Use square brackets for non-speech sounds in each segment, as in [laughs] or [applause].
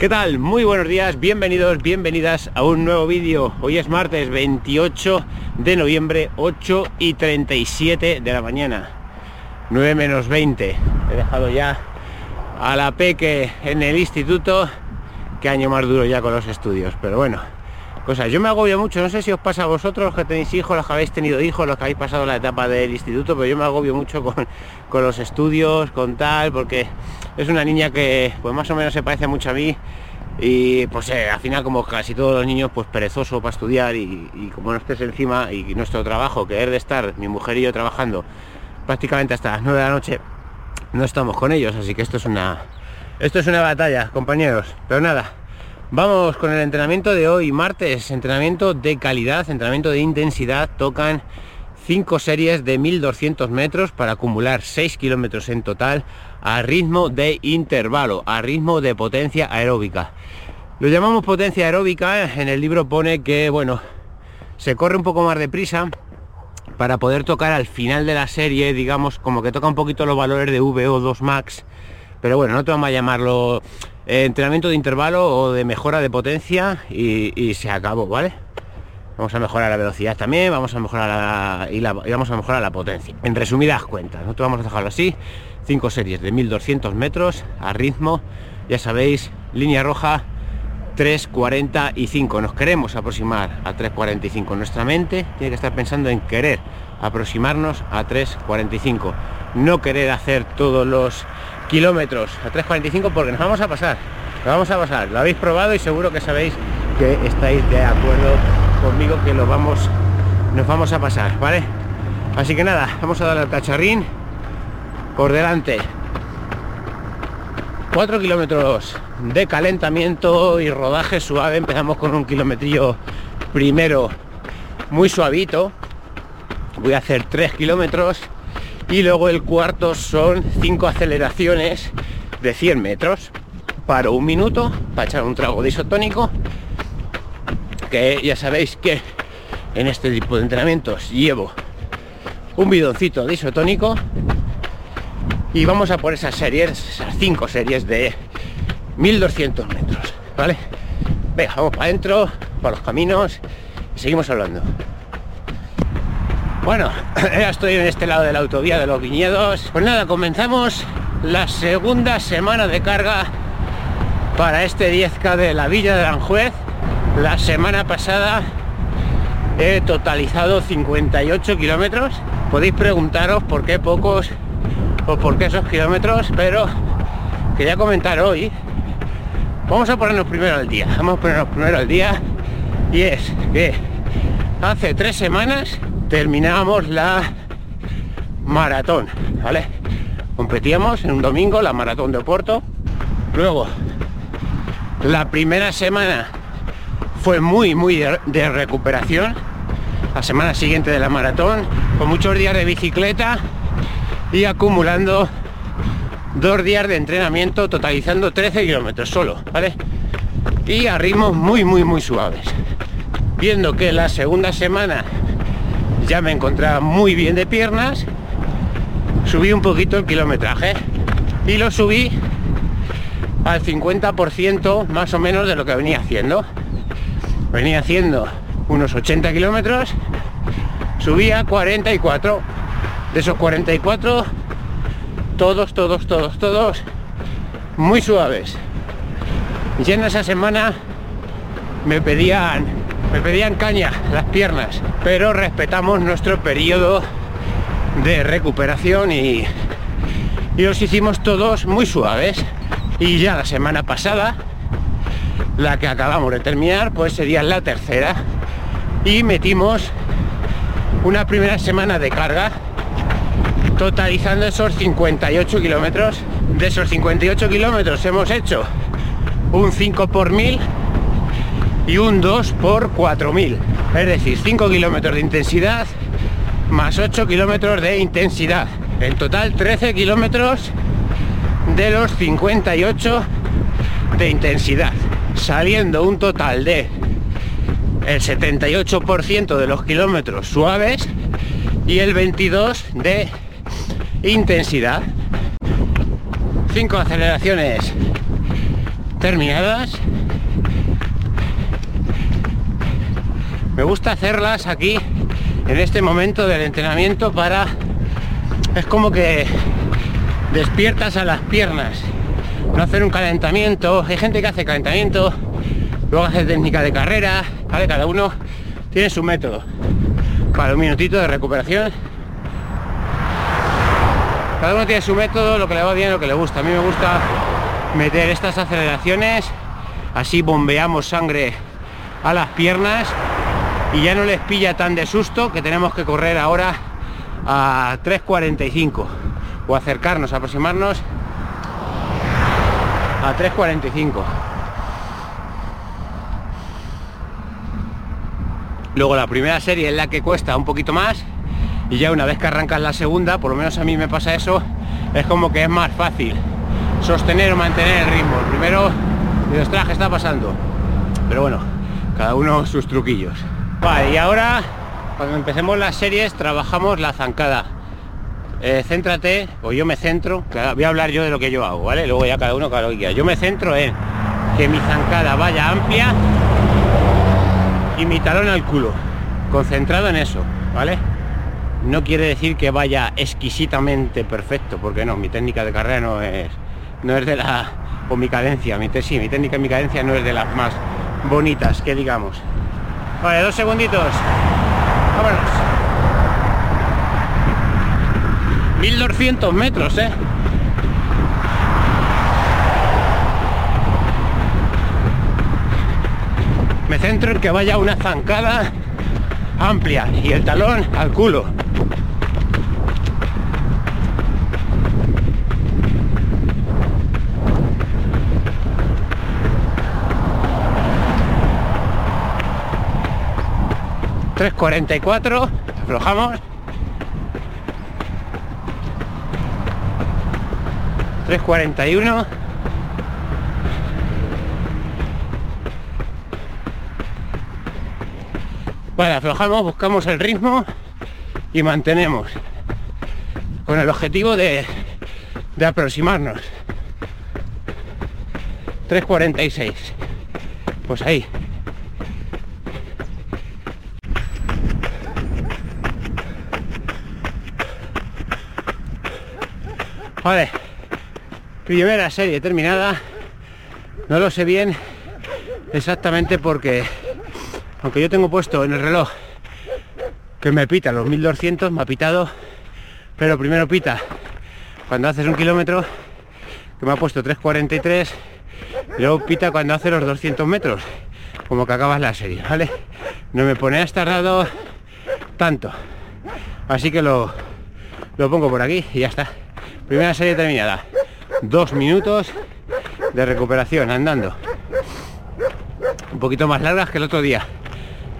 ¿Qué tal? Muy buenos días, bienvenidos, bienvenidas a un nuevo vídeo. Hoy es martes 28 de noviembre, 8 y 37 de la mañana. 9 menos 20. He dejado ya a la peque en el instituto. Qué año más duro ya con los estudios, pero bueno. Cosas, yo me agobio mucho, no sé si os pasa a vosotros los que tenéis hijos, los que habéis tenido hijos, los que habéis pasado la etapa del instituto, pero yo me agobio mucho con, con los estudios, con tal, porque es una niña que pues más o menos se parece mucho a mí y pues eh, al final como casi todos los niños pues perezoso para estudiar y, como no estés encima y nuestro trabajo que es de estar mi mujer y yo trabajando prácticamente hasta las 9 de la noche no estamos con ellos así que esto es una esto es una batalla compañeros. Pero nada vamos con el entrenamiento de hoy martes. Entrenamiento de calidad entrenamiento de intensidad. Tocan 5 series de 1200 metros para acumular 6 kilómetros en total a ritmo de intervalo, a ritmo de potencia aeróbica. Lo llamamos potencia aeróbica, en el libro pone que, bueno, se corre un poco más deprisa para poder tocar al final de la serie, digamos, como que toca un poquito los valores de VO2 max, pero bueno, no te vamos a llamarlo eh, entrenamiento de intervalo o de mejora de potencia y, y se acabó, ¿vale? Vamos a mejorar la velocidad también, vamos a mejorar la, y, vamos a mejorar la potencia. En resumidas cuentas, nosotros vamos a dejarlo así, cinco series de 1200 metros a ritmo, ya sabéis, línea roja 3.45. Nos queremos aproximar a 3.45. Nuestra mente tiene que estar pensando en querer aproximarnos a 3.45. No querer hacer todos los kilómetros a 3.45 porque nos vamos a pasar. Vamos a pasar. Lo habéis probado y seguro que sabéis que estáis de acuerdo conmigo que lo vamos, nos vamos a pasar, ¿vale? Así que nada, vamos a darle al cacharrín por delante. 4 kilómetros de calentamiento y rodaje suave. Empezamos con un kilometrillo primero muy suavito. Voy a hacer 3 kilómetros y luego el cuarto son 5 aceleraciones de 100 metros. Paro un minuto para echar un trago de isotónico que ya sabéis que en este tipo de entrenamientos llevo un bidoncito de isotónico y vamos a por esas series, esas cinco series de 1200 metros, ¿vale? Venga, vamos para adentro, para los caminos y seguimos hablando. Bueno, [clears throat] ya estoy en este lado de la autovía de los viñedos. Pues nada, comenzamos la segunda semana de carga para este 10K de la Villa de Aranjuez la semana pasada he totalizado 58 kilómetros. Podéis preguntaros por qué pocos o por qué esos kilómetros, pero quería comentar hoy. Vamos a ponernos primero al día. Vamos a ponernos primero al día. Y es que hace tres semanas terminamos la maratón, ¿vale? Competíamos en un domingo la maratón de Oporto. Luego, la primera semana fue muy, muy de, recuperación. La semana siguiente de la maratón, con muchos días de bicicleta y acumulando dos días de entrenamiento, totalizando 13 kilómetros solo, ¿vale? Y a ritmos muy, muy, muy suaves. Viendo que la segunda semana ya me encontraba muy bien de piernas, subí un poquito el kilometraje y lo subí al 50% más o menos de lo que venía haciendo venía haciendo unos 80 kilómetros, subía 44. De esos 44, todos, todos, todos, todos muy suaves. Y en esa semana me pedían, me pedían caña las piernas, pero respetamos nuestro periodo de recuperación y, y los hicimos todos muy suaves. Y ya la semana pasada la que acabamos de terminar pues sería la tercera y metimos una primera semana de carga totalizando esos 58 kilómetros de esos 58 kilómetros hemos hecho un 5 por 1000 y un 2 por 4000 es decir 5 kilómetros de intensidad más 8 kilómetros de intensidad en total 13 kilómetros de los 58 de intensidad saliendo un total de el 78% de los kilómetros suaves y el 22 de intensidad. Cinco aceleraciones terminadas. Me gusta hacerlas aquí en este momento del entrenamiento para... Es como que despiertas a las piernas. No hacer un calentamiento. Hay gente que hace calentamiento, luego hace técnica de carrera. Cada uno tiene su método. Para un minutito de recuperación. Cada uno tiene su método, lo que le va bien, lo que le gusta. A mí me gusta meter estas aceleraciones, así bombeamos sangre a las piernas y ya no les pilla tan de susto que tenemos que correr ahora a 3.45 o acercarnos, aproximarnos a 3.45 luego la primera serie es la que cuesta un poquito más y ya una vez que arrancas la segunda por lo menos a mí me pasa eso es como que es más fácil sostener o mantener el ritmo. El primero de ostras, ¿qué está pasando? pero bueno cada uno sus truquillos vale y ahora cuando empecemos las series trabajamos la zancada eh, céntrate, o yo me centro, voy a hablar yo de lo que yo hago, ¿vale? Luego ya cada uno cada lo que quiera. Yo me centro en que mi zancada vaya amplia y mi talón al culo. Concentrado en eso, ¿vale? No quiere decir que vaya exquisitamente perfecto, porque no, mi técnica de carrera no es, no es de la... o mi cadencia, sí, mi técnica y mi cadencia no es de las más bonitas, que digamos. Vale, dos segunditos. Vámonos. 1200 metros, ¿eh? Me centro en que vaya una zancada amplia y el talón al culo. ...3.44... ...aflojamos... 3.41 Vale, aflojamos, buscamos el ritmo y mantenemos con el objetivo de, de aproximarnos. 3.46 pues ahí vale primera serie terminada no lo sé bien exactamente porque aunque yo tengo puesto en el reloj que me pita los 1200 me ha pitado pero primero pita cuando haces un kilómetro que me ha puesto 3.43 y luego pita cuando hace los 200 metros como que acabas la serie vale no me pone hasta tardado tanto. Así que lo lo pongo por aquí y ya está primera serie terminada. Dos minutos de recuperación andando. Un poquito más largas que el otro día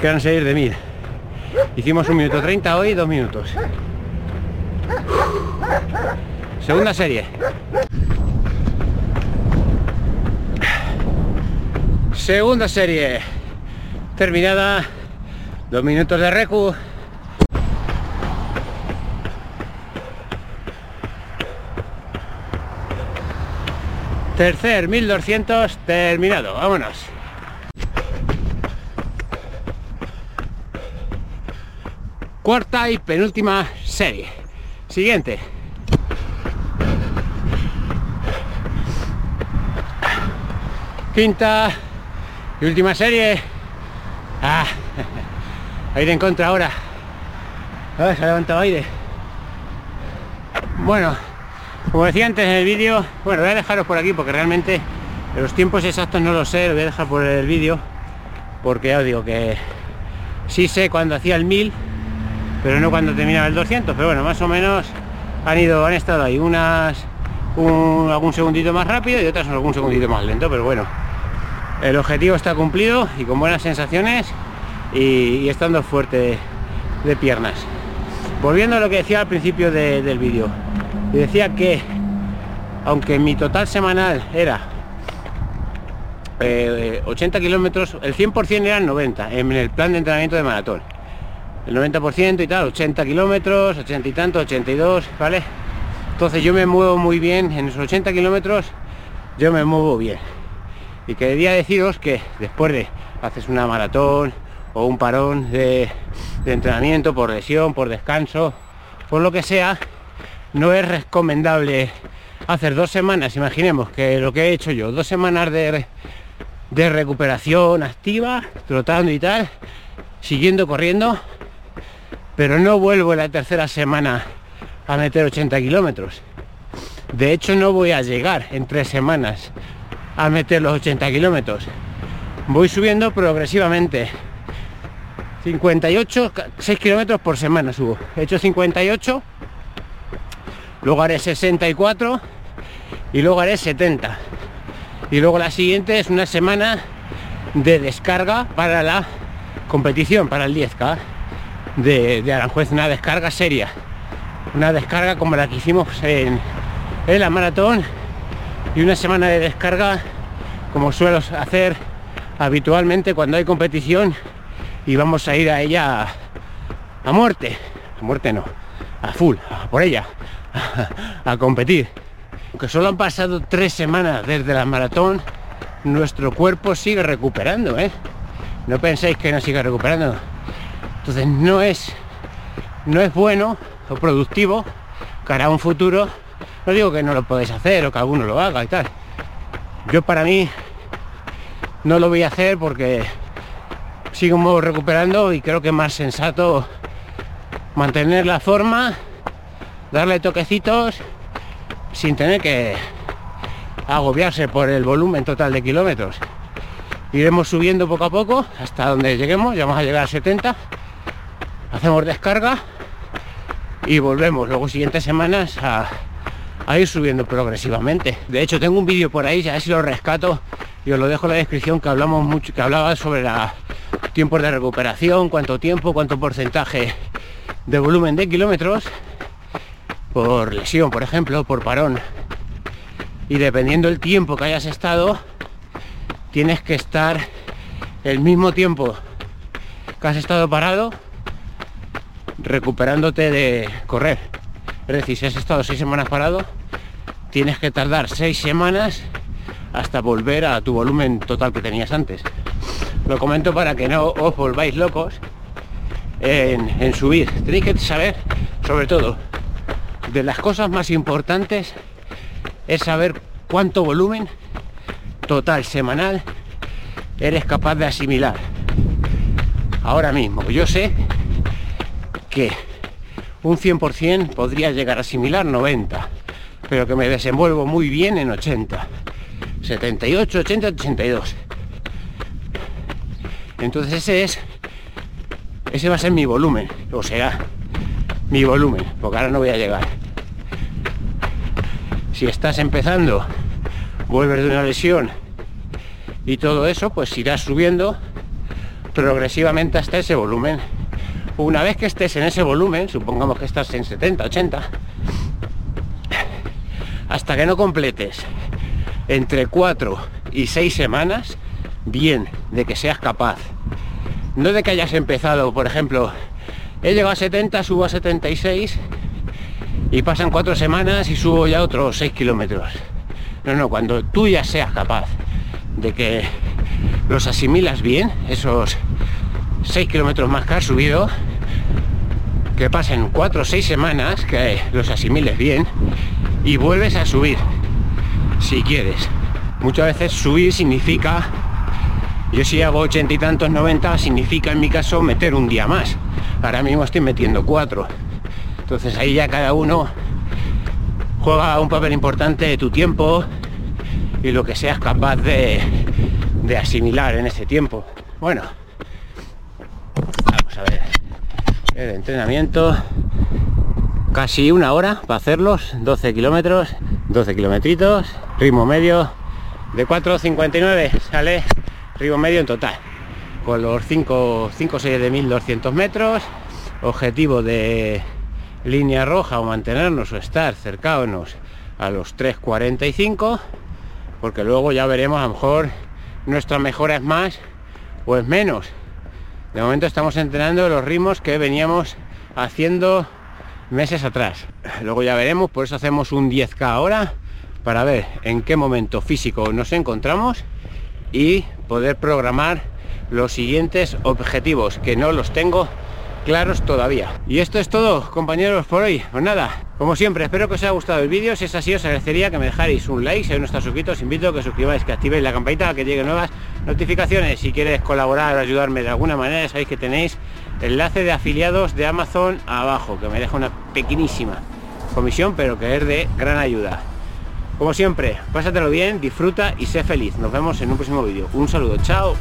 que eran seguir de mil. Hicimos un minuto 30 hoy dos minutos. Segunda serie. Segunda serie. Terminada. Dos minutos de recu Tercer 1200 terminado, vámonos. Cuarta y penúltima serie. Siguiente. Quinta y última serie. Ah, [laughs] aire en contra ahora. Ah, se ha levantado aire. Bueno, como decía antes en el vídeo, bueno, voy a dejaros por aquí porque realmente los tiempos exactos no lo sé, lo voy a dejar por el vídeo porque ya os digo que sí sé cuando hacía el 1000 pero no cuando terminaba el 200 pero bueno más o menos han ido han estado ahí. Unas un, algún segundito más rápido y otras algún segundito más lento pero bueno el objetivo está cumplido y con buenas sensaciones y, estando fuerte de, piernas. Volviendo a lo que decía al principio del vídeo y decía que aunque mi total semanal era 80 eh, kilómetros, el 100% eran 90 en el plan de entrenamiento de maratón. El 90% y tal, 80 kilómetros, 80 y tanto, 82, ¿vale? Entonces yo me muevo muy bien, en esos 80 kilómetros yo me muevo bien. Y quería deciros que después de haces una maratón o un parón de, de entrenamiento por lesión, por descanso, por lo que sea, no es recomendable hacer dos semanas, imaginemos que lo que he hecho yo, dos semanas de, de recuperación activa, trotando y tal, siguiendo corriendo, pero no vuelvo en la tercera semana a meter 80 kilómetros. De hecho, no voy a llegar en tres semanas a meter los 80 kilómetros. Voy subiendo progresivamente. 58, 6 kilómetros por semana subo. He hecho 58, luego haré 64 y luego haré 70. Y luego la siguiente es una semana de descarga para la competición, para el 10K de, Aranjuez, una descarga seria. Una descarga como la que hicimos en, en la maratón y una semana de descarga como suelo hacer habitualmente cuando hay competición y vamos a ir a ella a, a muerte, a muerte no, a full, a por ella, [laughs] a, competir. Aunque solo han pasado tres semanas desde la maratón, nuestro cuerpo sigue recuperando, ¿eh? No penséis que no sigue recuperando. Entonces no es, no es bueno o productivo cara a un futuro. No digo que no lo podéis hacer o que alguno lo haga y tal. Yo para mí no lo voy a hacer porque sigo recuperando y creo que es más sensato mantener la forma, darle toquecitos sin tener que agobiarse por el volumen total de kilómetros. Iremos subiendo poco a poco hasta donde lleguemos, ya vamos a llegar a 70. Hacemos descarga y volvemos luego siguientes semanas a, ir subiendo progresivamente. De hecho tengo un vídeo por ahí, ya si lo rescato y os lo dejo en la descripción que hablamos mucho, que hablaba sobre la tiempos de recuperación, cuánto tiempo, cuánto porcentaje de volumen de kilómetros por lesión, por ejemplo, por parón. Y dependiendo el tiempo que hayas estado, tienes que estar el mismo tiempo que has estado parado recuperándote de correr. Es decir, si has estado seis semanas parado, tienes que tardar seis semanas hasta volver a tu volumen total que tenías antes. Lo comento para que no os volváis locos en, en subir. Tenéis que saber, sobre todo, de las cosas más importantes es saber cuánto volumen total semanal eres capaz de asimilar. Ahora mismo, yo sé que un 100% podría llegar a asimilar 90, pero que me desenvuelvo muy bien en 80, 78, 80, 82. Entonces ese es, ese va a ser mi volumen, o sea, mi volumen, porque ahora no voy a llegar. Si estás empezando, vuelves de una lesión y todo eso, pues irás subiendo progresivamente hasta ese volumen. Una vez que estés en ese volumen, supongamos que estás en 70, 80, hasta que no completes entre 4 y 6 semanas, bien, de que seas capaz. No de que hayas empezado, por ejemplo, he llegado a 70, subo a 76 y pasan cuatro semanas y subo ya otros 6 kilómetros. No, no, cuando tú ya seas capaz de que los asimilas bien, esos 6 kilómetros más que has subido, que pasen 4 o 6 semanas, que los asimiles bien, y vuelves a subir, si quieres. Muchas veces subir significa, yo si hago 80 y tantos 90, significa en mi caso meter un día más ahora mismo estoy metiendo cuatro entonces ahí ya cada uno juega un papel importante de tu tiempo y lo que seas capaz de, asimilar en ese tiempo. Bueno vamos a ver. El entrenamiento casi una hora para hacerlos 12 kilómetros 12 kilometritos ritmo medio de 4.59 sale ritmo medio en total con los 5, 5 6 de 1200 metros objetivo de línea roja o mantenernos o estar cercanos a los 3.45 porque luego ya veremos a lo mejor nuestra mejora es más o es menos. De momento estamos entrenando los ritmos que veníamos haciendo meses atrás. Luego ya veremos por eso hacemos un 10k ahora para ver en qué momento físico nos encontramos y poder programar los siguientes objetivos que no los tengo claros todavía. Y esto es todo, compañeros, por hoy. Pues nada, como siempre, espero que os haya gustado el vídeo. Si es así, os agradecería que me dejáis un like. Si aún no estáis suscritos, os invito a que suscribáis, que activéis la campanita, que lleguen nuevas notificaciones. Si quieres colaborar o ayudarme de alguna manera, sabéis que tenéis enlace de afiliados de Amazon abajo, que me deja una pequeñísima comisión, pero que es de gran ayuda. Como siempre, pásatelo bien, disfruta y sé feliz. Nos vemos en un próximo vídeo. Un saludo, chao.